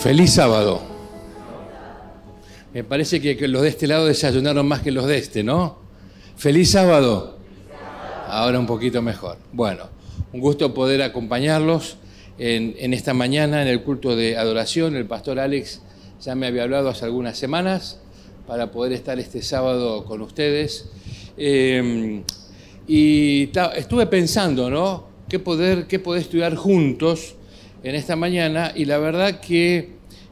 Feliz sábado. Me parece que los de este lado desayunaron más que los de este, ¿no? Feliz sábado. Ahora un poquito mejor. Bueno, un gusto poder acompañarlos en, esta mañana en el culto de adoración. El pastor Alex ya me había hablado hace algunas semanas para poder estar este sábado con ustedes. Eh, y estuve pensando, ¿no? ¿Qué poder, qué poder estudiar juntos en esta mañana? Y la verdad que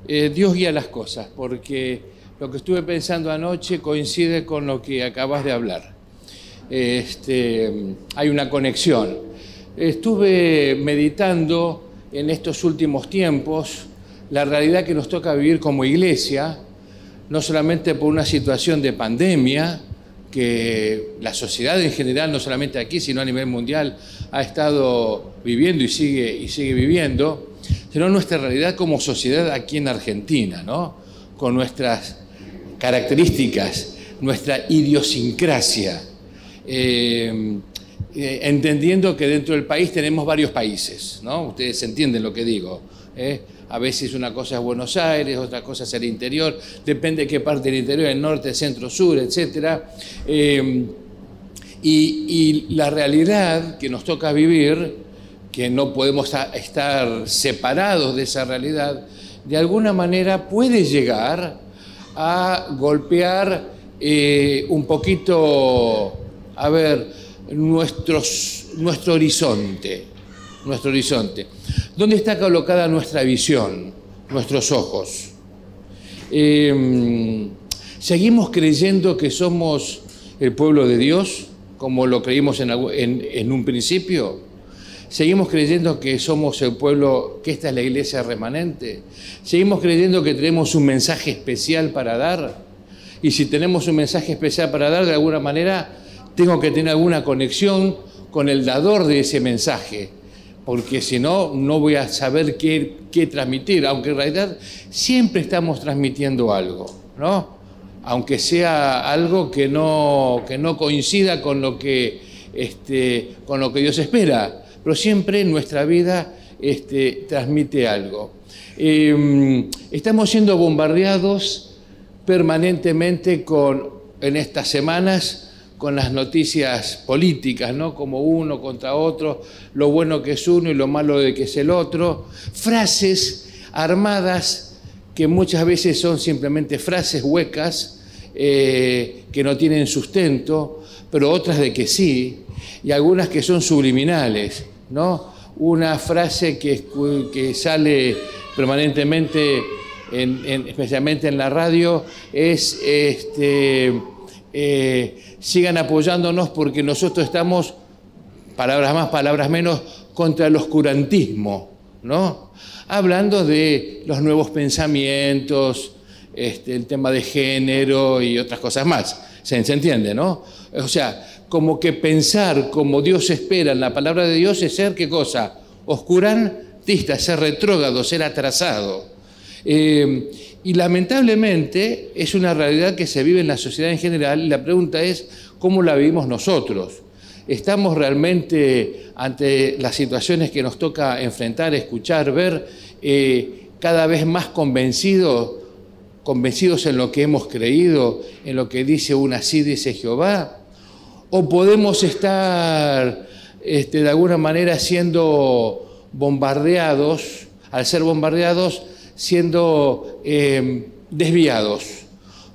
eh, Dios guía las cosas, porque lo que estuve pensando anoche coincide con lo que acabas de hablar. Este, hay una conexión. Estuve meditando en estos últimos tiempos la realidad que nos toca vivir como iglesia, no solamente por una situación de pandemia, que la sociedad en general, no solamente aquí, sino a nivel mundial, ha estado viviendo y sigue, y sigue viviendo, sino nuestra realidad como sociedad aquí en Argentina, ¿no? con nuestras características, nuestra idiosincrasia, eh, eh, entendiendo que dentro del país tenemos varios países, ¿no? ustedes entienden lo que digo. ¿Eh? A veces una cosa es Buenos Aires, otra cosa es el interior, depende de qué parte del interior, el norte, centro, sur, etc. y, y la realidad que nos toca vivir que no podemos estar separados de esa realidad, de alguna manera puede llegar a golpear eh, un poquito, a ver, nuestros, nuestro horizonte, nuestro horizonte. ¿Dónde está colocada nuestra visión, nuestros ojos? Em, ¿Seguimos creyendo que somos el pueblo de Dios, como lo creímos en, en un principio? Seguimos creyendo que somos el pueblo, que esta es la iglesia remanente. Seguimos creyendo que tenemos un mensaje especial para dar. Y si tenemos un mensaje especial para dar, de alguna manera, tengo que tener alguna conexión con el dador de ese mensaje. Porque si no, no voy a saber qué, qué transmitir. Aunque en realidad siempre estamos transmitiendo algo, ¿no? Aunque sea algo que no, que no coincida con lo que, este, con lo que Dios espera pero siempre nuestra vida este, transmite algo. Em, estamos siendo bombardeados permanentemente con, en estas semanas con las noticias políticas, ¿no? Como uno contra otro, lo bueno que es uno y lo malo de que es el otro, frases armadas que muchas veces son simplemente frases huecas, eh, que no tienen sustento, pero otras de que sí, y algunas que son subliminales. ¿no? Una frase que, sale permanentemente, especialmente en la radio, es este, eh, sigan apoyándonos porque nosotros estamos, palabras más, palabras menos, contra el oscurantismo, ¿no? Hablando de los nuevos pensamientos, este, el tema de género y otras cosas más. ¿Se, ¿Se entiende, no? O sea, como que pensar como Dios espera en la palabra de Dios es ser qué cosa? Oscurantista, ser retrógrado, ser atrasado. Eh, y lamentablemente es una realidad que se vive en la sociedad en general y la pregunta es cómo la vivimos nosotros. ¿Estamos realmente ante las situaciones que nos toca enfrentar, escuchar, ver, eh, cada vez más convencidos, convencidos en lo que hemos creído, en lo que dice una así dice Jehová? o podemos estar este, de alguna manera siendo bombardeados, al ser bombardeados, siendo eh, desviados,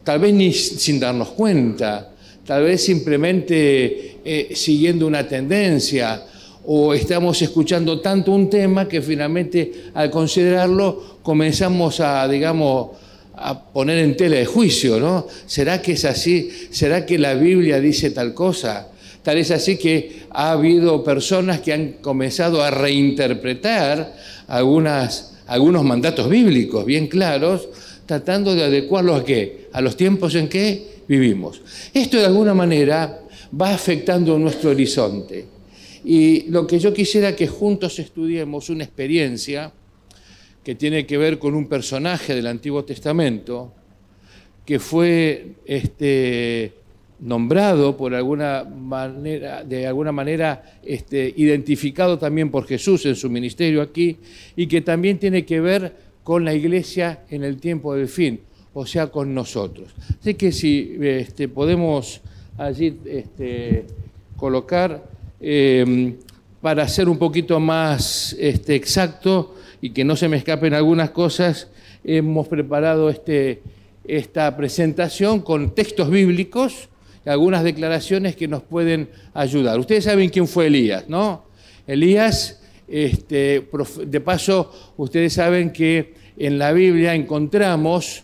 tal vez ni sin darnos cuenta, tal vez simplemente eh, siguiendo una tendencia, o estamos escuchando tanto un tema que finalmente al considerarlo comenzamos a, digamos, a poner en tela de juicio, ¿no? ¿Será que es así? ¿Será que la Biblia dice tal cosa? Tal es así que ha habido personas que han comenzado a reinterpretar algunas, algunos mandatos bíblicos bien claros, tratando de adecuarlos a qué? A los tiempos en que vivimos. Esto de alguna manera va afectando nuestro horizonte. Y lo que yo quisiera que juntos estudiemos una experiencia que tiene que ver con un personaje del Antiguo Testamento que fue este, nombrado por alguna manera, de alguna manera este, identificado también por Jesús en su ministerio aquí, y que también tiene que ver con la iglesia en el tiempo del fin, o sea, con nosotros. Así que si este, podemos allí este, colocar, eh, para ser un poquito más este, exacto y que no se me escapen algunas cosas, hemos preparado esta presentación con textos bíblicos algunas declaraciones que nos pueden ayudar. Ustedes saben quién fue Elías, ¿no? Elías, este, de paso, ustedes saben que en la Biblia encontramos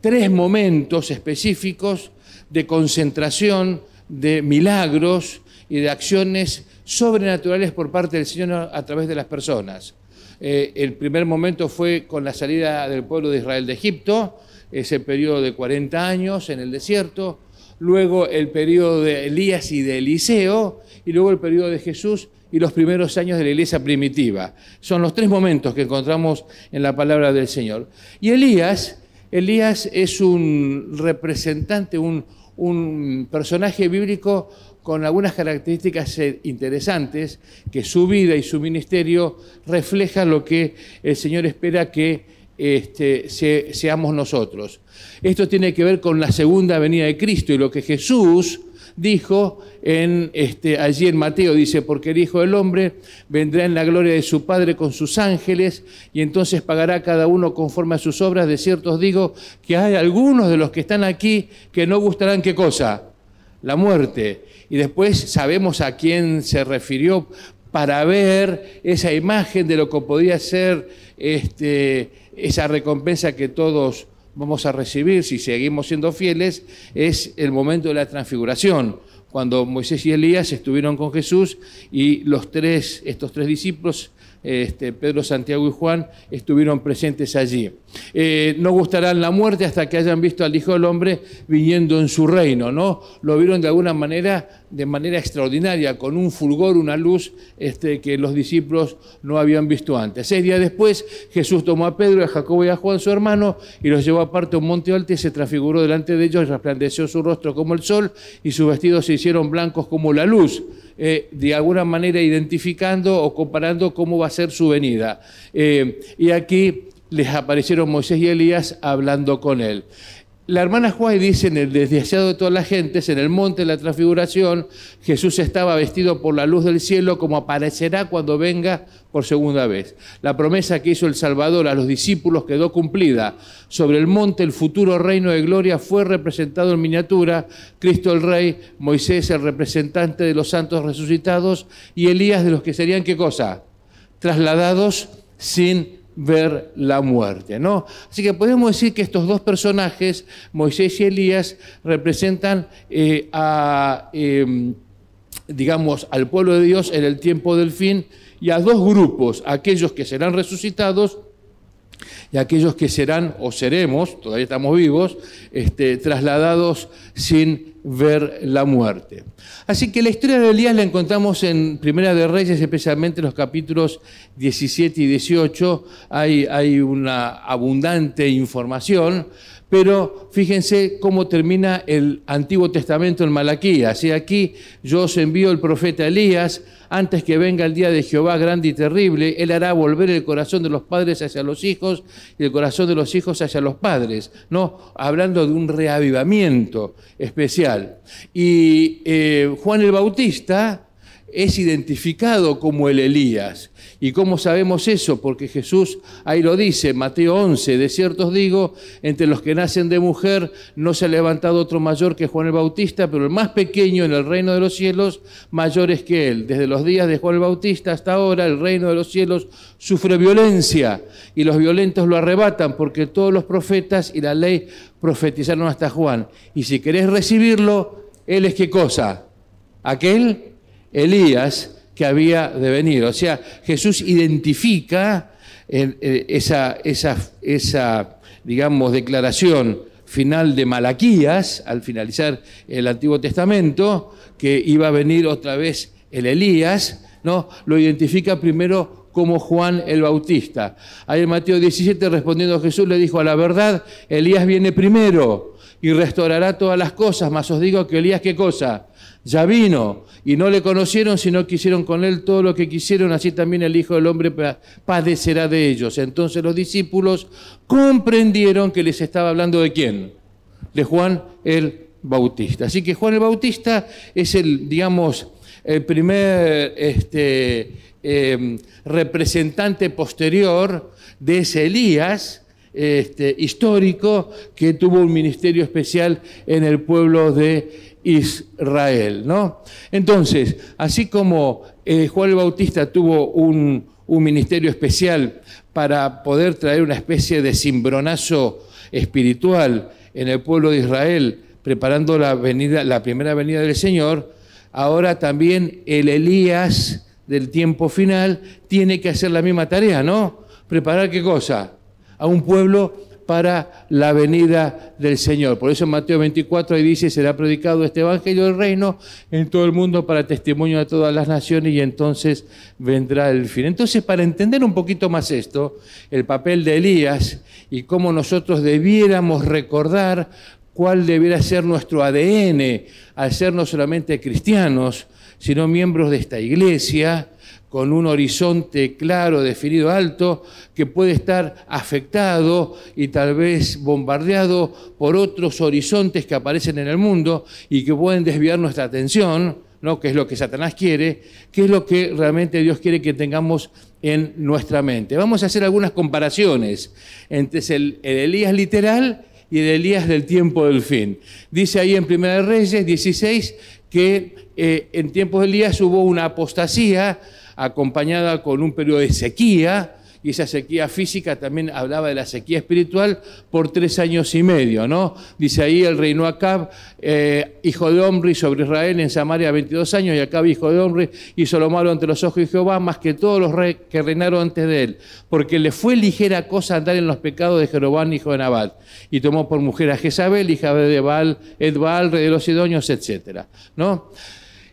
tres momentos específicos de concentración de milagros y de acciones sobrenaturales por parte del Señor a través de las personas. Eh, el primer momento fue con la salida del pueblo de Israel de Egipto, ese periodo de 40 años en el desierto, luego el periodo de Elías y de Eliseo, y luego el periodo de Jesús y los primeros años de la iglesia primitiva. Son los tres momentos que encontramos en la palabra del Señor. Y Elías, Elías es un representante, un, un personaje bíblico con algunas características eh, interesantes, que su vida y su ministerio reflejan lo que el Señor espera que este, seamos nosotros. Esto tiene que ver con la segunda venida de Cristo y lo que Jesús dijo en, este, allí en Mateo, dice, porque el Hijo del Hombre vendrá en la gloria de su Padre con sus ángeles y entonces pagará cada uno conforme a sus obras. De cierto os digo que hay algunos de los que están aquí que no gustarán qué cosa, la muerte y después sabemos a quién se refirió para ver esa imagen de lo que podría ser este, esa recompensa que todos vamos a recibir si seguimos siendo fieles, es el momento de la transfiguración, cuando Moisés y Elías estuvieron con Jesús y los tres, estos tres discípulos este, Pedro, Santiago y Juan estuvieron presentes allí. Eh, no gustarán la muerte hasta que hayan visto al Hijo del Hombre viniendo en su reino, ¿no? Lo vieron de alguna manera, de manera extraordinaria, con un fulgor, una luz este, que los discípulos no habían visto antes. Seis días después, Jesús tomó a Pedro, a Jacobo y a Juan, su hermano, y los llevó aparte a un monte alto y se transfiguró delante de ellos, resplandeció su rostro como el sol y sus vestidos se hicieron blancos como la luz. Eh, de alguna manera identificando o comparando cómo va a ser su venida. Eh, y aquí les aparecieron Moisés y Elías hablando con él. La hermana Juárez dice en el desdeseado de todas las gentes, en el monte de la transfiguración, Jesús estaba vestido por la luz del cielo como aparecerá cuando venga por segunda vez. La promesa que hizo el Salvador a los discípulos quedó cumplida. Sobre el monte el futuro reino de gloria fue representado en miniatura, Cristo el Rey, Moisés el representante de los santos resucitados y Elías de los que serían qué cosa? Trasladados sin ver la muerte, ¿no? Así que podemos decir que estos dos personajes, Moisés y Elías, representan eh, a, em, digamos, al pueblo de Dios en el tiempo del fin y a dos grupos, aquellos que serán resucitados y aquellos que serán o seremos, todavía estamos vivos, este, trasladados sin ver la muerte. Así que la historia de Elías la encontramos en Primera de Reyes, especialmente en los capítulos 17 y 18. Hay, hay una abundante información pero fíjense cómo termina el Antiguo Testamento en Malaquías. Y aquí yo os envío el profeta Elías, antes que venga el día de Jehová grande y terrible, él hará volver el corazón de los padres hacia los hijos y el corazón de los hijos hacia los padres, ¿no? Hablando de un reavivamiento especial. Y eh, Juan el Bautista es identificado como el Elías. ¿Y cómo sabemos eso? Porque Jesús ahí lo dice, Mateo 11, de cierto os digo, entre los que nacen de mujer no se ha levantado otro mayor que Juan el Bautista, pero el más pequeño en el reino de los cielos, mayor es que él. Desde los días de Juan el Bautista hasta ahora, el reino de los cielos sufre violencia y los violentos lo arrebatan, porque todos los profetas y la ley profetizaron hasta Juan. Y si querés recibirlo, él es qué cosa? Aquel Elías que había de venir. O sea, Jesús identifica eh, esa, esa, esa, digamos, declaración final de Malaquías, al finalizar el Antiguo Testamento, que iba a venir otra vez el Elías, ¿no? Lo identifica primero como Juan el Bautista. Ahí en Mateo 17, respondiendo a Jesús, le dijo, a la verdad, Elías viene primero y restaurará todas las cosas. Mas os digo que Elías, ¿qué cosa? Ya vino y no le conocieron, sino que hicieron con él todo lo que quisieron, así también el Hijo del Hombre padecerá de ellos. Entonces los discípulos comprendieron que les estaba hablando de quién? De Juan el Bautista. Así que Juan el Bautista es el, digamos, el primer este, em, representante posterior de ese Elías este, histórico que tuvo un ministerio especial en el pueblo de Israel. ¿no? Entonces, así como eh, Juan el Bautista tuvo un, un ministerio especial para poder traer una especie de cimbronazo espiritual en el pueblo de Israel, preparando la, la primera venida del Señor, ahora también el Elías del tiempo final tiene que hacer la misma tarea, ¿no? ¿Preparar qué cosa? A un pueblo para la venida del Señor. Por eso en Mateo 24 ahí dice, será predicado este Evangelio del Reino en todo el mundo para testimonio de todas las naciones y entonces vendrá el fin. Entonces, para entender un poquito más esto, el papel de Elías y cómo nosotros debiéramos recordar cuál debiera ser nuestro ADN al ser no solamente cristianos, sino miembros de esta iglesia, con un horizonte claro, definido, alto, que puede estar afectado y tal vez bombardeado por otros horizontes que aparecen en el mundo y que pueden desviar nuestra atención, ¿no? que es lo que Satanás quiere, que es lo que realmente Dios quiere que tengamos en nuestra mente. Vamos a hacer algunas comparaciones entre el, Elías literal y el Elías del tiempo del fin. Dice ahí en 1 Reyes 16 que eh, en tiempos de Elías hubo una apostasía acompañada con un periodo de sequía, y esa sequía física también hablaba de la sequía espiritual por tres años y medio, ¿no? Dice ahí el reino Acab, eh, hijo de Omri, sobre Israel en Samaria 22 años, y Acab, hijo de Omri, hizo lo malo ante los ojos de Jehová, más que todos los reyes que reinaron antes de él, porque le fue ligera cosa andar en los pecados de Jeroboam, hijo de Nabat, y tomó por mujer a Jezabel, hija de Baal, Edbaal, rey de los Sidonios, etc., ¿no?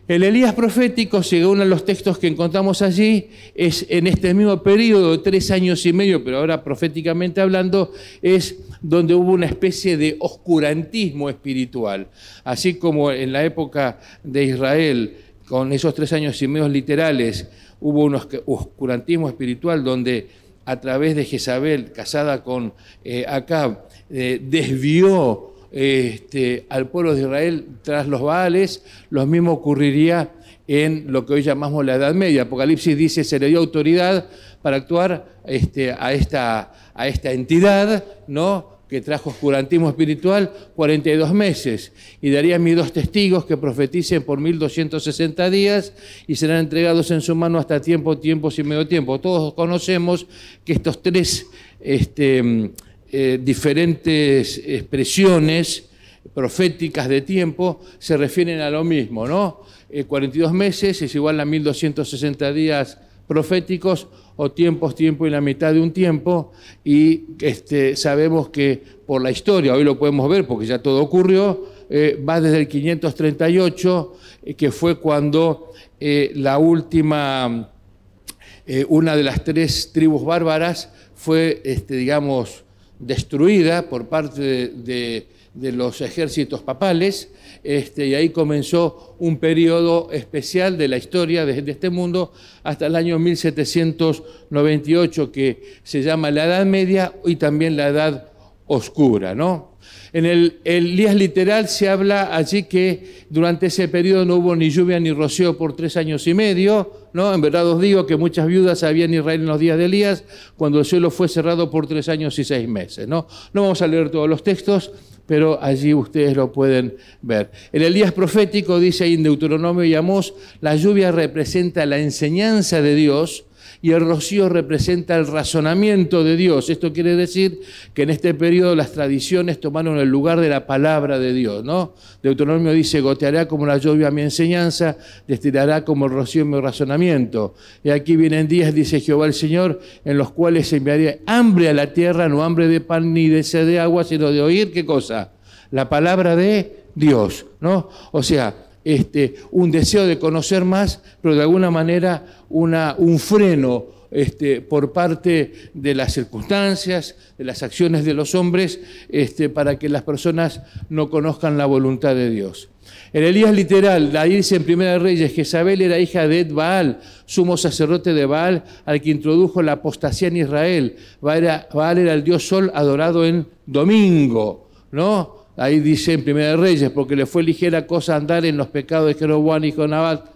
El Elías profético, según los textos que encontramos allí, es en este mismo periodo de tres años y medio, pero ahora proféticamente hablando, es donde hubo una especie de oscurantismo espiritual. Así como en la época de Israel, con esos tres años y medio literales, hubo un oscurantismo espiritual donde a través de Jezabel, casada con eh, Acab, eh, desvió este, al pueblo de Israel tras los Baales, lo mismo ocurriría en lo que hoy llamamos la Edad Media. Apocalipsis dice, se le dio autoridad para actuar este, a, esta, a esta entidad, ¿no? que trajo oscurantismo espiritual 42 meses, y daría mis dos testigos que profeticen por 1260 días y serán entregados en su mano hasta tiempo, tiempos y medio tiempo. Todos conocemos que estos tres este, eh, diferentes expresiones proféticas de tiempo se refieren a lo mismo, ¿no? 42 eh, meses es igual a 1260 días proféticos o tiempos, tiempo y la mitad de un tiempo, y este, sabemos que por la historia, hoy lo podemos ver porque ya todo ocurrió, eh, va desde el 538, que fue cuando la última, una de las tres tribus bárbaras fue, este, digamos, destruida por parte de, los ejércitos papales, este, y ahí comenzó un periodo especial de la historia de, este mundo hasta el año 1798, que se llama la Edad Media y también la Edad Oscura, ¿no? En el, Elías literal se habla allí que durante ese periodo no hubo ni lluvia ni rocío por tres años y medio, ¿no? En verdad os digo que muchas viudas había en Israel en los días de Elías, cuando el suelo fue cerrado por tres años y seis meses, ¿no? No vamos a leer todos los textos, pero allí ustedes lo pueden ver. El Elías profético dice ahí en Deuteronomio y Amós, la lluvia representa la enseñanza de Dios, y el rocío representa el razonamiento de Dios. Esto quiere decir que en este periodo las tradiciones tomaron el lugar de la palabra de Dios, ¿no? Deuteronomio dice, goteará como la lluvia mi enseñanza, destilará como el rocío mi razonamiento. Y aquí vienen días, dice Jehová el Señor, en los cuales enviaría hambre a la tierra, no hambre de pan ni de sed de agua, sino de oír, ¿qué cosa? La palabra de Dios, ¿no? O sea, este, un deseo de conocer más, pero de alguna manera un freno este, por parte de las circunstancias, de las acciones de los hombres, este, para que las personas no conozcan la voluntad de Dios. El Elías literal, ahí dice en Primera de Reyes, Jezabel era hija de Ed Baal, sumo sacerdote de Baal, al que introdujo la apostasía en Israel. Baal era, el dios sol adorado en domingo, ¿no? Ahí dice en Primera de Reyes, porque le fue ligera cosa andar en los pecados de Jeroboam y Jonabat,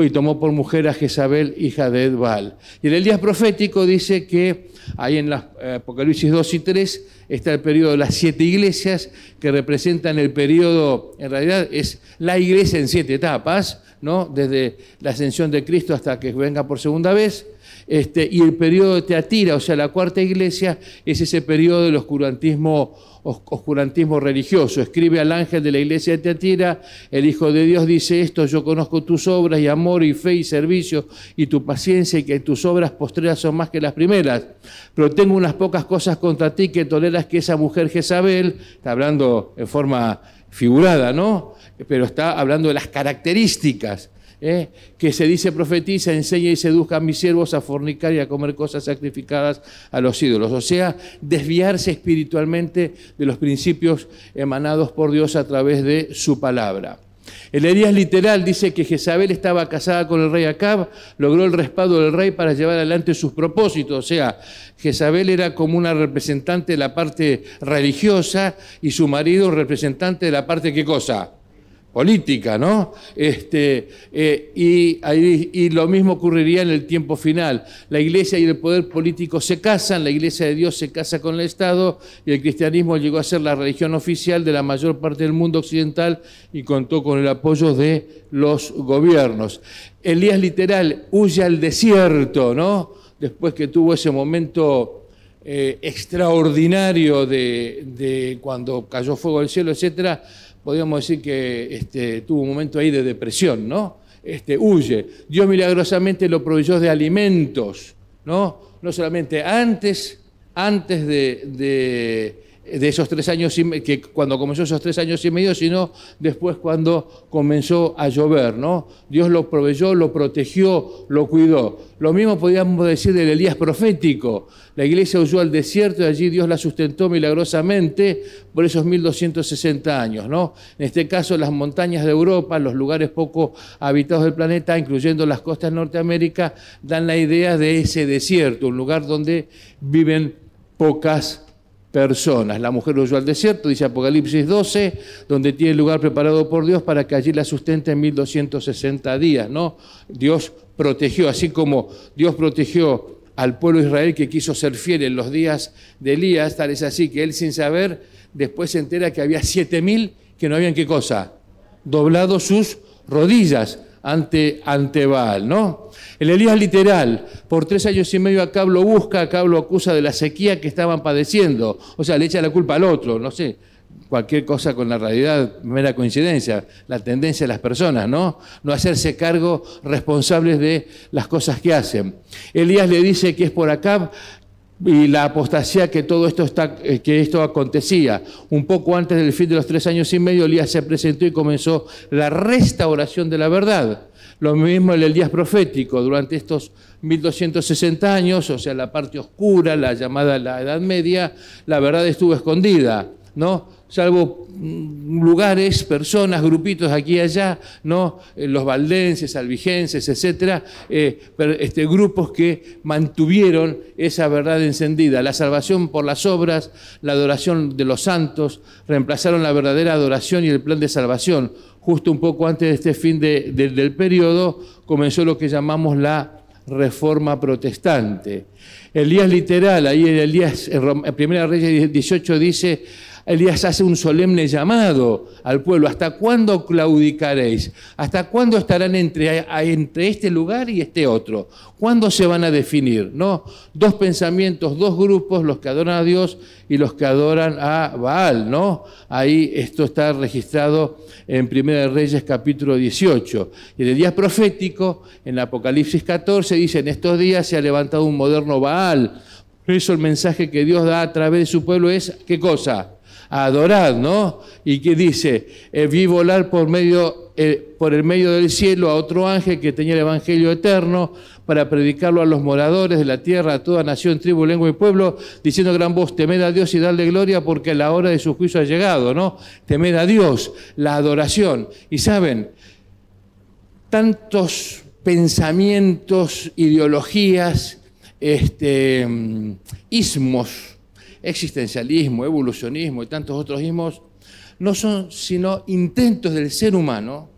y tomó por mujer a Jezabel, hija de Edbal. Y el Elías profético dice que ahí en la eh, Apocalipsis 2 y 3 está el periodo de las siete iglesias que representan el periodo, en realidad es la iglesia en siete etapas, ¿no? desde la ascensión de Cristo hasta que venga por segunda vez. Este, y el periodo de Teatira, o sea, la cuarta iglesia, es ese periodo del oscurantismo oscurantismo religioso. Escribe al ángel de la iglesia de Teatira, el Hijo de Dios dice esto, yo conozco tus obras y amor y fe y servicio y tu paciencia y que tus obras postreras son más que las primeras. Pero tengo unas pocas cosas contra ti que toleras que esa mujer Jezabel, está hablando en forma figurada, ¿no? Pero está hablando de las características ¿eh? que se dice profetiza, enseña y seduzca a mis siervos a fornicar y a comer cosas sacrificadas a los ídolos. O sea, desviarse espiritualmente de los principios emanados por Dios a través de su palabra. El Elías literal dice que Jezabel estaba casada con el rey Acab, logró el respaldo del rey para llevar adelante sus propósitos. O sea, Jezabel era como una representante de la parte religiosa y su marido representante de la parte, ¿qué cosa? Política, ¿no? Este, eh, y, y, lo mismo ocurriría en el tiempo final. La iglesia y el poder político se casan, la iglesia de Dios se casa con el Estado y el cristianismo llegó a ser la religión oficial de la mayor parte del mundo occidental y contó con el apoyo de los gobiernos. Elías literal huye al desierto, ¿no? Después que tuvo ese momento eh, extraordinario de, de, cuando cayó fuego del cielo, etcétera, podríamos decir que este, tuvo un momento ahí de depresión, ¿no? Este, huye. Dios milagrosamente lo proveyó de alimentos, ¿no? No solamente antes, antes de de esos tres años, que cuando comenzó esos tres años y medio, sino después cuando comenzó a llover, ¿no? Dios lo proveyó, lo protegió, lo cuidó. Lo mismo podríamos decir del Elías profético. La iglesia huyó al desierto y allí Dios la sustentó milagrosamente por esos 1260 años, ¿no? En este caso, las montañas de Europa, los lugares poco habitados del planeta, incluyendo las costas de Norteamérica, dan la idea de ese desierto, un lugar donde viven pocas personas. La mujer huyó al desierto, dice Apocalipsis 12, donde tiene lugar preparado por Dios para que allí la sustente en 1260 días. ¿no? Dios protegió, así como Dios protegió al pueblo de Israel que quiso ser fiel en los días de Elías, tal es así que él sin saber después se entera que había siete mil que no habían qué cosa, doblado sus rodillas ante, ante Baal, ¿no? El Elías literal, por tres años y medio Acab lo busca, Acab lo acusa de la sequía que estaban padeciendo, o sea, le echa la culpa al otro, no sé, cualquier cosa con la realidad, mera coincidencia, la tendencia de las personas, ¿no? No hacerse cargo responsables de las cosas que hacen. Elías le dice que es por Acab y la apostasía que todo esto está, eh, que esto acontecía. Un poco antes del fin de los tres años y medio, Elías se presentó y comenzó la restauración de la verdad. Lo mismo el Elías profético, durante estos 1260 años, o sea, la parte oscura, la llamada la Edad Media, la verdad estuvo escondida, ¿no? Salvo mm, lugares, personas, grupitos aquí y allá, ¿no? Eh, los valdenses, albigenses, etcétera, eh, este, grupos que mantuvieron esa verdad encendida. La salvación por las obras, la adoración de los santos, reemplazaron la verdadera adoración y el plan de salvación. Justo un poco antes de este fin del periodo comenzó lo que llamamos la reforma protestante. Elías literal, ahí en Elías, en Primera Reyes 18 dice, Elías hace un solemne llamado al pueblo. ¿Hasta cuándo claudicaréis? ¿Hasta cuándo estarán entre, este lugar y este otro? ¿Cuándo se van a definir? ¿No? Dos pensamientos, dos grupos, los que adoran a Dios y los que adoran a Baal. ¿no? Ahí esto está registrado en Primera Reyes capítulo 18. Y en el día profético, en Apocalipsis 14, dice, en estos días se ha levantado un moderno Baal. Por eso el mensaje que Dios da a través de su pueblo es, ¿qué cosa? A adorar, ¿no? Y que dice, eh, vi volar por medio eh, el medio del cielo a otro ángel que tenía el Evangelio eterno para predicarlo a los moradores de la tierra, a toda nación, tribu, lengua y pueblo, diciendo gran voz, temed a Dios y darle gloria porque la hora de su juicio ha llegado, ¿no? Temed a Dios, la adoración. Y saben, tantos pensamientos, ideologías, este, mm, ismos, existencialismo, evolucionismo y tantos otros ismos, no son sino intentos del ser humano,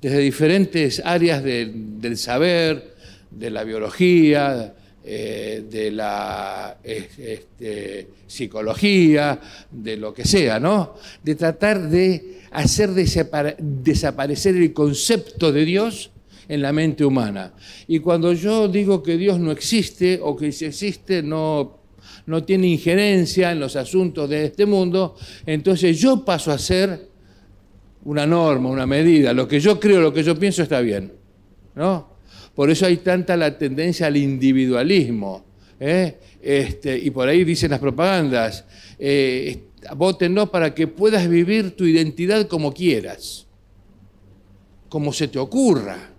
desde diferentes áreas del saber, de la biología, eh, de la este, psicología, de lo que sea, ¿no? De tratar de hacer desaparecer el concepto de Dios en la mente humana. Y cuando yo digo que Dios no existe o que si existe no no tiene injerencia en los asuntos de este mundo, entonces yo paso a ser una norma, una medida. Lo que yo creo, lo que yo pienso está bien. ¿no? Por eso hay tanta la tendencia al individualismo. ¿eh? Este, y por ahí dicen las propagandas, eh, no para que puedas vivir tu identidad como quieras, como se te ocurra.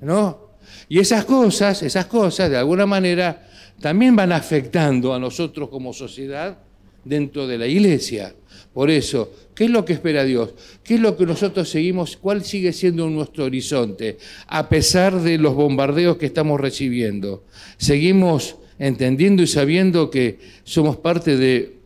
¿no? Y esas cosas, esas cosas, de alguna manera, también van afectando a nosotros como sociedad dentro de la iglesia. Por eso, ¿qué es lo que espera Dios? ¿Qué es lo que nosotros seguimos? ¿Cuál sigue siendo nuestro horizonte? A pesar de los bombardeos que estamos recibiendo. Seguimos entendiendo y sabiendo que somos parte de...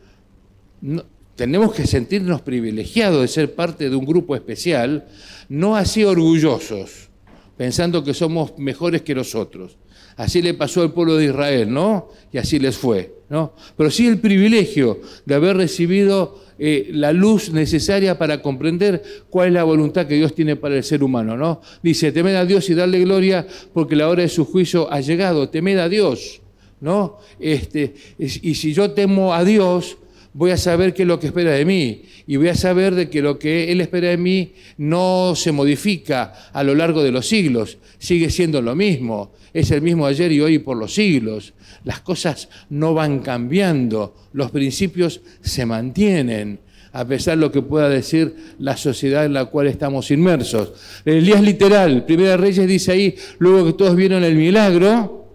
tenemos que sentirnos privilegiados de ser parte de un grupo especial, no así orgullosos, pensando que somos mejores que nosotros. Así le pasó al pueblo de Israel, ¿no? Y así les fue, ¿no? Pero sí el privilegio de haber recibido eh, la luz necesaria para comprender cuál es la voluntad que Dios tiene para el ser humano, ¿no? Dice, temed a Dios y darle gloria porque la hora de su juicio ha llegado, temed a Dios, ¿no? Este, y si yo temo a Dios, voy a saber qué es lo que espera de mí y voy a saber de que lo que Él espera de mí no se modifica a lo largo de los siglos, sigue siendo lo mismo, es el mismo ayer y hoy por los siglos. Las cosas no van cambiando, los principios se mantienen a pesar de lo que pueda decir la sociedad en la cual estamos inmersos. Elías literal, Primera Reyes dice ahí, luego que todos vieron el milagro,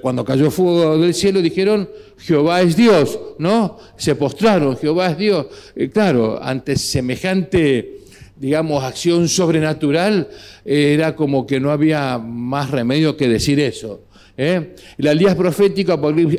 cuando cayó fuego del cielo dijeron, Jehová es Dios, ¿no? Se postraron, Jehová es Dios. claro, ante semejante, digamos, acción sobrenatural, era como que no había más remedio que decir eso. ¿eh? El Elías profético,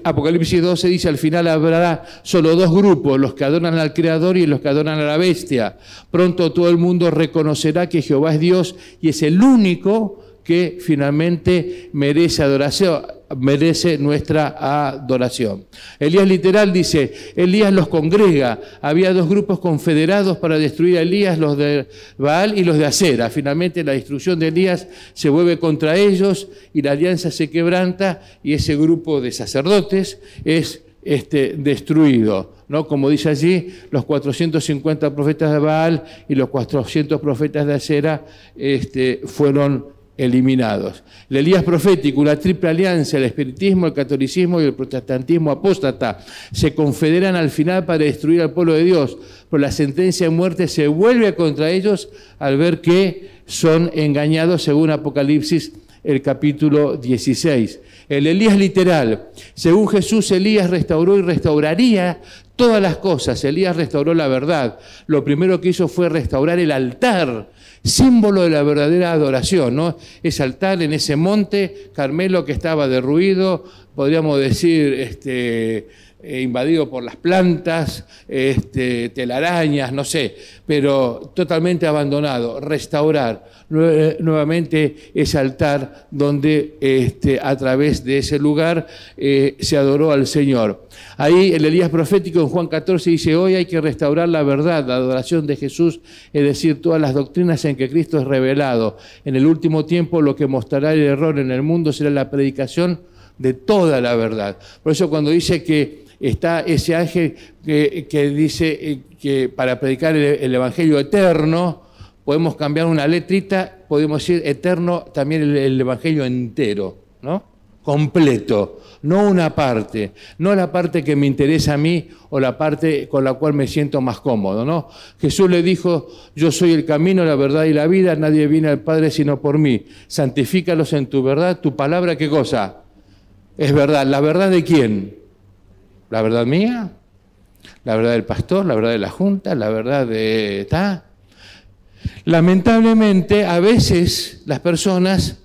Apocalipsis 12, dice, al final habrá solo dos grupos, los que adoran al Creador y los que adoran a la bestia. Pronto todo el mundo reconocerá que Jehová es Dios y es el único que finalmente merece adoración, merece nuestra adoración. Elías literal dice, Elías los congrega, había dos grupos confederados para destruir a Elías, los de Baal y los de Acera. Finalmente la destrucción de Elías se vuelve contra ellos y la alianza se quebranta y ese grupo de sacerdotes es este, destruido. ¿no? Como dice allí, los 450 profetas de Baal y los 400 profetas de Acera este, fueron eliminados. El Elías profético, una triple alianza, el espiritismo, el catolicismo y el protestantismo apóstata, se confederan al final para destruir al pueblo de Dios, pero la sentencia de muerte se vuelve contra ellos al ver que son engañados según Apocalipsis el capítulo 16. El Elías literal, según Jesús, Elías restauró y restauraría todas las cosas. Elías restauró la verdad. Lo primero que hizo fue restaurar el altar símbolo de la verdadera adoración, ¿no? Ese altar en ese monte Carmelo que estaba derruido, podríamos decir, este, eh, invadido por las plantas, este, telarañas, no sé, pero totalmente abandonado. Restaurar nuevamente ese altar donde este, a través de ese lugar eh, se adoró al Señor. Ahí el Elías profético en Juan 14 dice, hoy hay que restaurar la verdad, la adoración de Jesús, es decir, todas las doctrinas en que Cristo es revelado. En el último tiempo lo que mostrará el error en el mundo será la predicación de toda la verdad. Por eso cuando dice que está ese ángel que, dice eh, que para predicar el, Evangelio eterno, podemos cambiar una letrita, podemos decir eterno también el, Evangelio entero, ¿no? completo, no una parte, no la parte que me interesa a mí o la parte con la cual me siento más cómodo, ¿no? Jesús le dijo, yo soy el camino, la verdad y la vida, nadie viene al Padre sino por mí. Santifícalos en tu verdad, tu palabra, ¿qué cosa? Es verdad. ¿La verdad de quién? ¿La verdad mía? ¿La verdad del pastor? ¿La verdad de la junta? ¿La verdad de... ¿Está? Lamentablemente, a veces las personas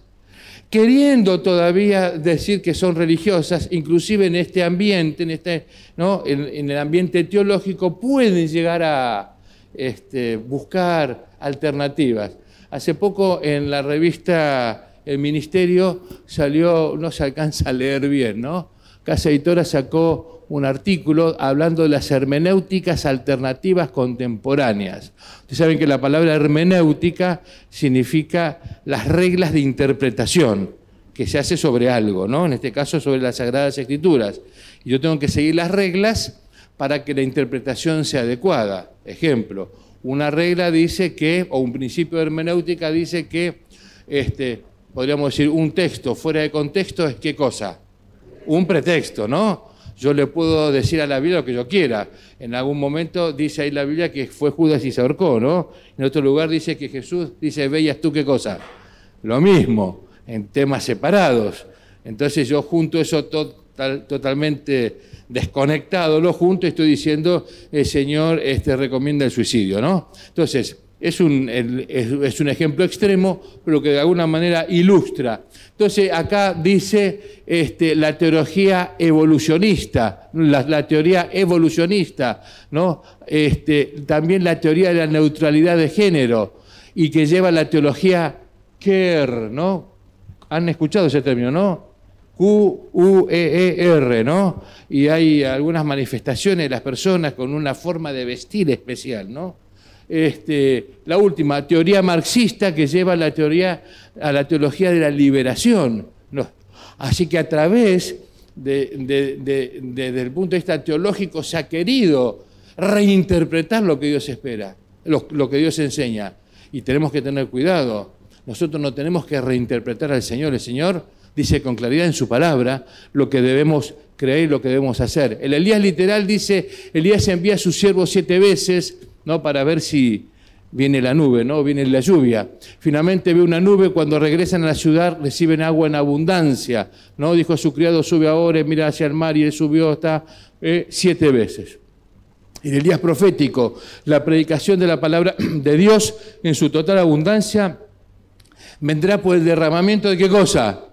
queriendo todavía decir que son religiosas, inclusive en este ambiente, en, este, ¿no? en, el ambiente teológico, pueden llegar a este, buscar alternativas. Hace poco en la revista El Ministerio salió, no se alcanza a leer bien, ¿no? Casa Editora sacó un artículo hablando de las hermenéuticas alternativas contemporáneas. Ustedes saben que la palabra hermenéutica significa las reglas de interpretación que se hace sobre algo, ¿no? En este caso sobre las Sagradas Escrituras. Y yo tengo que seguir las reglas para que la interpretación sea adecuada. Ejemplo, una regla dice que, o un principio de hermenéutica dice que, este, podríamos decir, un texto fuera de contexto es qué cosa? Un pretexto, ¿no? Yo le puedo decir a la Biblia lo que yo quiera. En algún momento dice ahí la Biblia que fue Judas y se ahorcó, ¿no? En otro lugar dice que Jesús dice, veías tú qué cosa. Lo mismo, en temas separados. Entonces yo junto eso totalmente desconectado, lo junto y estoy diciendo, el Señor este, recomienda el suicidio, ¿no? Entonces, es un, es, un, ejemplo extremo, pero que de alguna manera ilustra. Entonces, acá dice este, la teología evolucionista, la, teoría evolucionista, ¿no? Este, también la teoría de la neutralidad de género, y que lleva la teología Kerr, ¿no? ¿Han escuchado ese término, no? Q-U-E-E-R, ¿no? Y hay algunas manifestaciones de las personas con una forma de vestir especial, ¿no? Este, la última, teoría marxista que lleva la teoría, a la teología de la liberación. Así que a través desde el punto de vista teológico se ha querido reinterpretar lo que Dios espera, lo, que Dios enseña. Y tenemos que tener cuidado. Nosotros no tenemos que reinterpretar al Señor. El Señor dice con claridad en su palabra lo que debemos creer y lo que debemos hacer. El Elías literal dice, Elías envía a sus siervos siete veces ¿no? para ver si viene la nube, ¿no? viene la lluvia. Finalmente ve una nube, cuando regresan a la ciudad reciben agua en abundancia. ¿no? Dijo a su criado, sube ahora, mira hacia el mar, y él subió hasta eh, siete veces. En el día profético, la predicación de la palabra de Dios en su total abundancia vendrá por el derramamiento de qué cosa?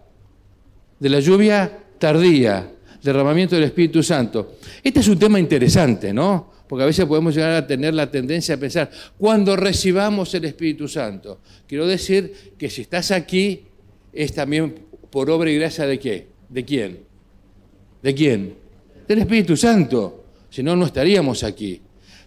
De la lluvia tardía, derramamiento del Espíritu Santo. Este es un tema interesante, ¿no? porque a veces podemos llegar a tener la tendencia a pensar, cuando recibamos el Espíritu Santo. Quiero decir que si estás aquí, es también por obra y gracia de qué? ¿De quién? ¿De quién? Del Espíritu Santo. Si no, no estaríamos aquí.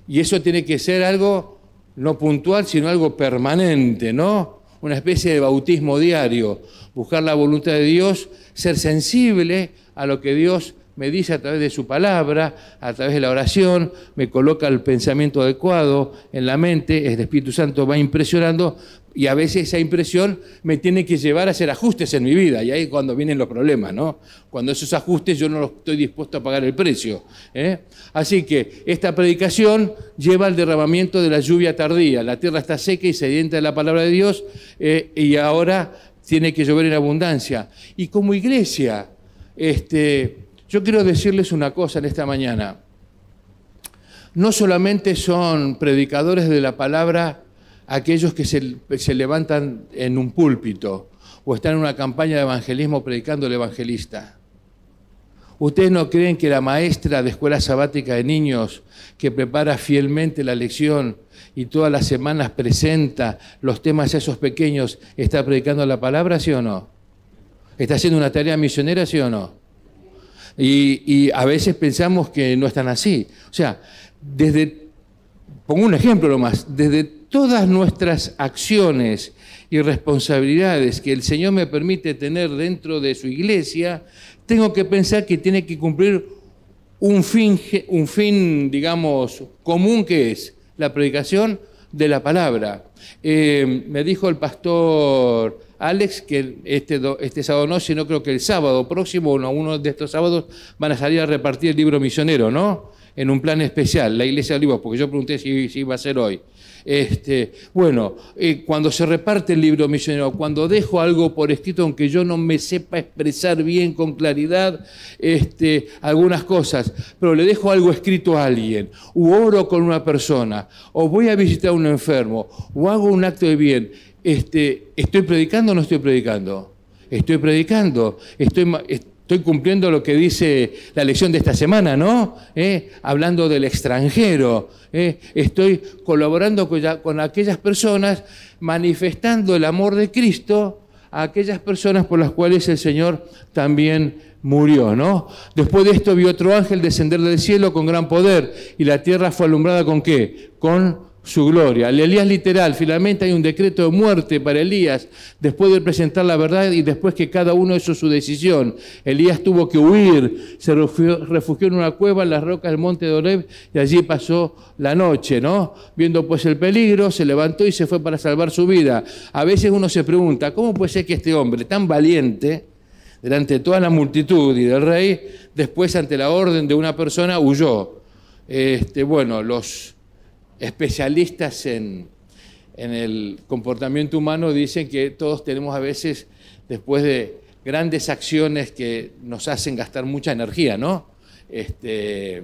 Y eso tiene que ser algo no puntual, sino algo permanente, ¿no? Una especie de bautismo diario. Buscar la voluntad de Dios, ser sensible a lo que Dios me dice a través de su palabra, a través de la oración, me coloca el pensamiento adecuado en la mente, el Espíritu Santo va impresionando y a veces esa impresión me tiene que llevar a hacer ajustes en mi vida y ahí es cuando vienen los problemas, ¿no? Cuando esos ajustes yo no estoy dispuesto a pagar el precio. ¿eh? Así que esta predicación lleva al derramamiento de la lluvia tardía, la tierra está seca y sedienta de la palabra de Dios eh, y ahora tiene que llover en abundancia. Y como iglesia, este, yo quiero decirles una cosa en esta mañana. No solamente son predicadores de la palabra aquellos que se, levantan en un púlpito o están en una campaña de evangelismo predicando el evangelista. ¿Ustedes no creen que la maestra de escuela sabática de niños que prepara fielmente la lección y todas las semanas presenta los temas a esos pequeños está predicando la palabra, sí o no? ¿Está haciendo una tarea misionera, sí o no? Y, a veces pensamos que no están así. O sea, desde, pongo un ejemplo nomás, desde todas nuestras acciones y responsabilidades que el Señor me permite tener dentro de su iglesia, tengo que pensar que tiene que cumplir un fin, un fin digamos, común que es la predicación de la palabra. Eh, me dijo el pastor Alex, que este, este sábado no, sino creo que el sábado próximo, o uno de estos sábados, van a salir a repartir el libro misionero, ¿no? En un plan especial, la Iglesia de Olivos, porque yo pregunté si, iba a ser hoy. Este, bueno, eh, cuando se reparte el libro misionero, cuando dejo algo por escrito, aunque yo no me sepa expresar bien con claridad este, algunas cosas, pero le dejo algo escrito a alguien, o oro con una persona, o voy a visitar a un enfermo, o hago un acto de bien, este, ¿estoy predicando o no estoy predicando? Estoy predicando, estoy Estoy cumpliendo lo que dice la lección de esta semana, ¿no? ¿Eh? Hablando del extranjero. ¿eh? Estoy colaborando con, aquellas personas, manifestando el amor de Cristo a aquellas personas por las cuales el Señor también murió, ¿no? Después de esto vio otro ángel descender del cielo con gran poder y la tierra fue alumbrada con qué? Con su gloria. El Elías literal, finalmente hay un decreto de muerte para Elías después de presentar la verdad y después que cada uno hizo su decisión. Elías tuvo que huir, se refugió, en una cueva en las rocas del monte de Oreb y allí pasó la noche, ¿no? Viendo pues el peligro, se levantó y se fue para salvar su vida. A veces uno se pregunta, ¿cómo puede ser que este hombre tan valiente, delante de toda la multitud y del rey, después ante la orden de una persona huyó? Este, bueno, los especialistas en, el comportamiento humano dicen que todos tenemos a veces, después de grandes acciones que nos hacen gastar mucha energía, ¿no? Este,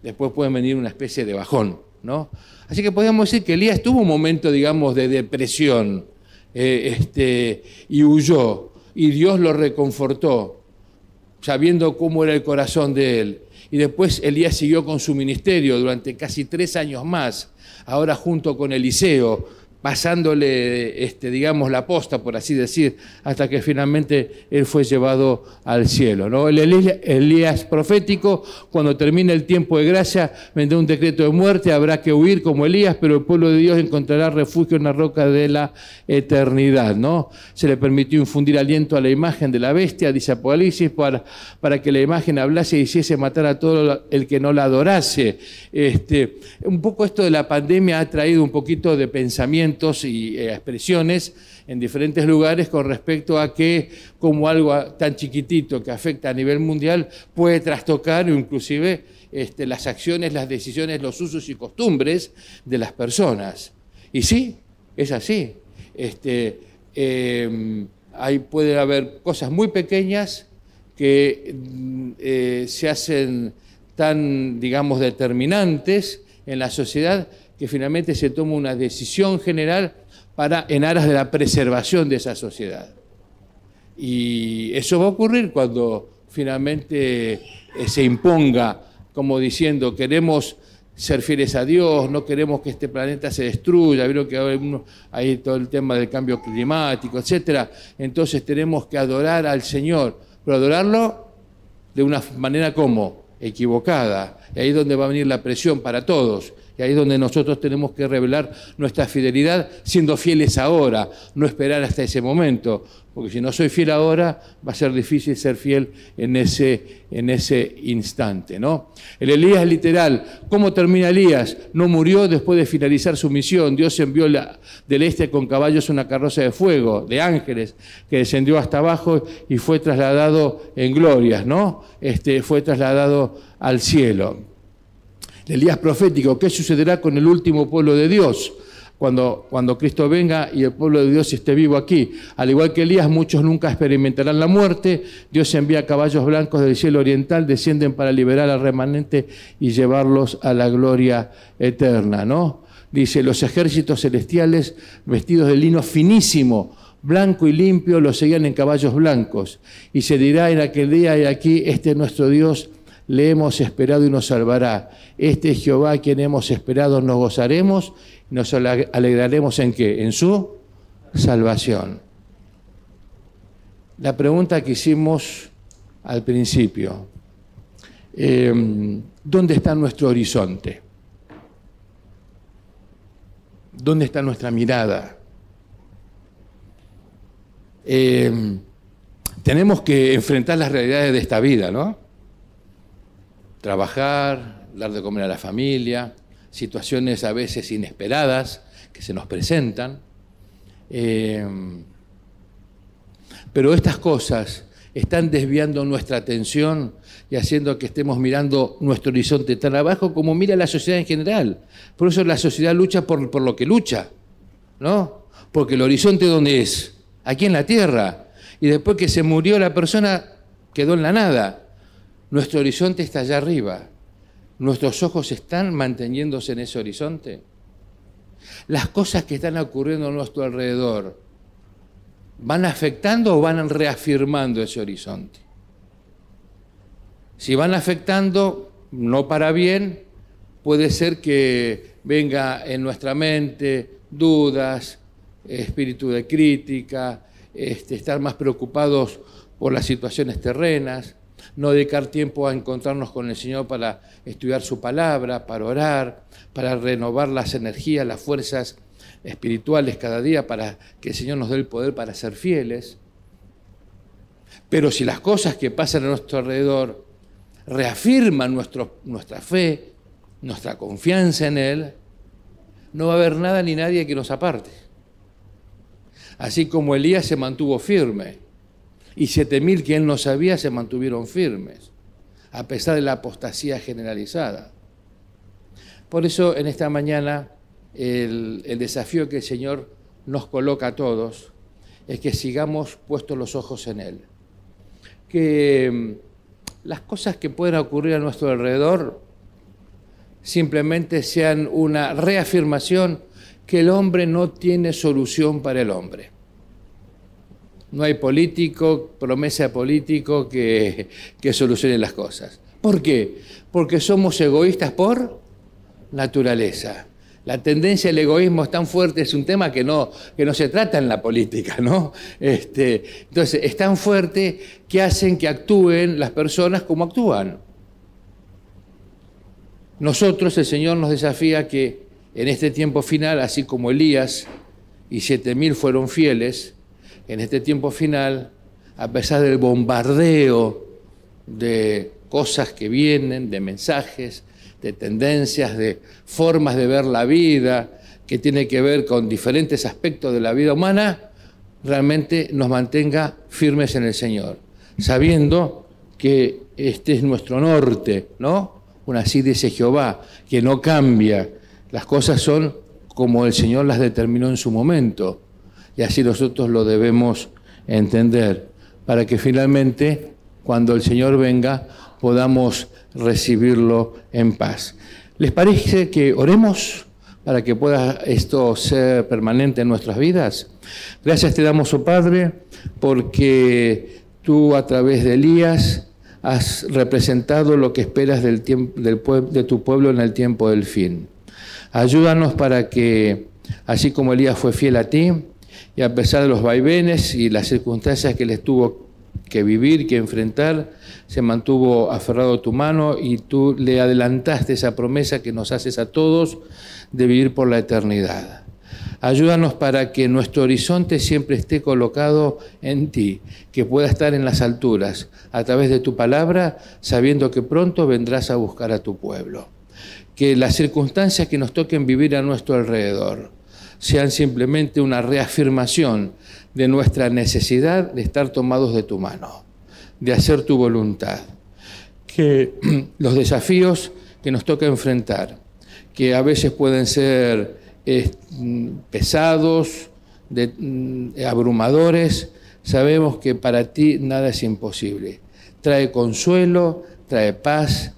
después puede venir una especie de bajón, ¿no? Así que podríamos decir que Elías tuvo un momento, digamos, de depresión eh, este, y huyó, y Dios lo reconfortó, sabiendo cómo era el corazón de él. Y después Elías siguió con su ministerio durante casi tres años más, ahora junto con Eliseo, pasándole, este, digamos, la posta, por así decir, hasta que finalmente él fue llevado al cielo. ¿no? El Elías profético, cuando termine el tiempo de gracia, vendrá un decreto de muerte, habrá que huir como Elías, pero el pueblo de Dios encontrará refugio en la roca de la eternidad. ¿no? Se le permitió infundir aliento a la imagen de la bestia, dice Apocalipsis, para, que la imagen hablase y hiciese matar a todo el que no la adorase. Este, un poco esto de la pandemia ha traído un poquito de pensamiento y eh, expresiones en diferentes lugares con respecto a que como algo tan chiquitito que afecta a nivel mundial puede trastocar inclusive este, las acciones, las decisiones, los usos y costumbres de las personas. Y sí, es así. Este, em, puede haber cosas muy pequeñas que mm, eh, se hacen tan, digamos, determinantes en la sociedad que finalmente se toma una decisión general para, en aras de la preservación de esa sociedad. Y eso va a ocurrir cuando finalmente eh, se imponga como diciendo queremos ser fieles a Dios, no queremos que este planeta se destruya, vieron que hay todo el tema del cambio climático, etc. Entonces tenemos que adorar al Señor, pero adorarlo de una manera como equivocada. Y ahí es donde va a venir la presión para todos. Y ahí es donde nosotros tenemos que revelar nuestra fidelidad siendo fieles ahora, no esperar hasta ese momento, porque si no soy fiel ahora, va a ser difícil ser fiel en ese, en ese instante. ¿no? El Elías literal, ¿cómo termina Elías? No murió después de finalizar su misión. Dios envió la, del este con caballos una carroza de fuego, de ángeles, que descendió hasta abajo y fue trasladado en glorias, ¿no? Este, fue trasladado al cielo. Elías profético, ¿qué sucederá con el último pueblo de Dios? Cuando, cuando, Cristo venga y el pueblo de Dios esté vivo aquí. Al igual que Elías, muchos nunca experimentarán la muerte. Dios envía caballos blancos del cielo oriental, descienden para liberar al remanente y llevarlos a la gloria eterna, ¿no? Dice, los ejércitos celestiales vestidos de lino finísimo, blanco y limpio, los seguían en caballos blancos. Y se dirá en aquel día, y aquí, este es nuestro Dios, le hemos esperado y nos salvará. Este es Jehová quien hemos esperado, nos gozaremos nos alegraremos en qué? En su salvación. La pregunta que hicimos al principio, em, ¿dónde está nuestro horizonte? ¿Dónde está nuestra mirada? Em, tenemos que enfrentar las realidades de esta vida, ¿no? Trabajar, dar de comer a la familia, situaciones a veces inesperadas que se nos presentan. Eh, Pero estas cosas están desviando nuestra atención y haciendo que estemos mirando nuestro horizonte tan abajo como mira la sociedad en general. Por eso la sociedad lucha por, por lo que lucha, ¿no? Porque el horizonte ¿dónde es? Aquí en la tierra. Y después que se murió la persona, quedó en la nada. Nuestro horizonte está allá arriba. ¿Nuestros ojos están manteniéndose en ese horizonte? Las cosas que están ocurriendo a nuestro alrededor, ¿van afectando o van reafirmando ese horizonte? Si van afectando, no para bien, puede ser que venga en nuestra mente dudas, espíritu de crítica, este, estar más preocupados por las situaciones terrenas, no dedicar tiempo a encontrarnos con el Señor para estudiar su palabra, para orar, para renovar las energías, las fuerzas espirituales cada día, para que el Señor nos dé el poder para ser fieles. Pero si las cosas que pasan a nuestro alrededor reafirman nuestra fe, nuestra confianza en Él, no va a haber nada ni nadie que nos aparte. Así como Elías se mantuvo firme y siete mil que él no sabía se mantuvieron firmes, a pesar de la apostasía generalizada. Por eso en esta mañana el, el desafío que el Señor nos coloca a todos es que sigamos puestos los ojos en Él. Que mm, las cosas que pueden ocurrir a nuestro alrededor simplemente sean una reafirmación que el hombre no tiene solución para el hombre. No hay político, promesa político que, que solucione las cosas. ¿Por qué? Porque somos egoístas por naturaleza. La tendencia al egoísmo es tan fuerte, es un tema que no, que no se trata en la política, ¿no? Este, entonces, es tan fuerte que hacen que actúen las personas como actúan. Nosotros, el Señor nos desafía que en este tiempo final, así como Elías y siete mil fueron fieles, en este tiempo final, a pesar del bombardeo de cosas que vienen, de mensajes, de tendencias, de formas de ver la vida, que tiene que ver con diferentes aspectos de la vida humana, realmente nos mantenga firmes en el Señor, sabiendo que este es nuestro norte, ¿no? Una así dice Jehová, que no cambia. Las cosas son como el Señor las determinó en su momento y así nosotros lo debemos entender, para que finalmente, cuando el Señor venga, podamos recibirlo en paz. ¿Les parece que oremos para que pueda esto ser permanente en nuestras vidas? Gracias te damos, oh Padre, porque tú a través de Elías has representado lo que esperas del del, de tu pueblo en el tiempo del fin. Ayúdanos para que, así como Elías fue fiel a ti, y a pesar de los vaivenes y las circunstancias que les tuvo que vivir, que enfrentar, se mantuvo aferrado a tu mano y tú le adelantaste esa promesa que nos haces a todos de vivir por la eternidad. Ayúdanos para que nuestro horizonte siempre esté colocado en ti, que pueda estar en las alturas, a través de tu palabra, sabiendo que pronto vendrás a buscar a tu pueblo. Que las circunstancias que nos toquen vivir a nuestro alrededor, sean simplemente una reafirmación de nuestra necesidad de estar tomados de tu mano, de hacer tu voluntad. Que los desafíos que nos toca enfrentar, que a veces pueden ser pesados, mm, abrumadores, sabemos que para ti nada es imposible. Trae consuelo, trae paz,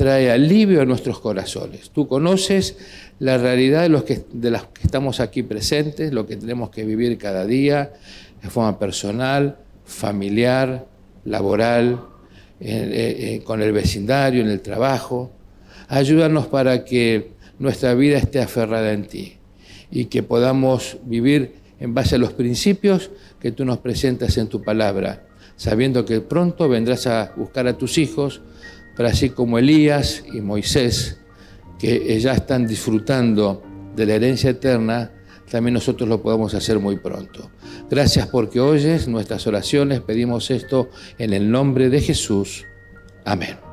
trae alivio a nuestros corazones. Tú conoces la realidad de los de las que estamos aquí presentes, lo que tenemos que vivir cada día, de forma personal, familiar, laboral, con el vecindario, en el trabajo. Ayúdanos para que nuestra vida esté aferrada en ti y que podamos vivir en base a los principios que tú nos presentas en tu palabra, sabiendo que pronto vendrás a buscar a tus hijos, para así como Elías y Moisés que ya están disfrutando de la herencia eterna, también nosotros lo podemos hacer muy pronto. Gracias porque oyes nuestras oraciones, pedimos esto en el nombre de Jesús. Amén.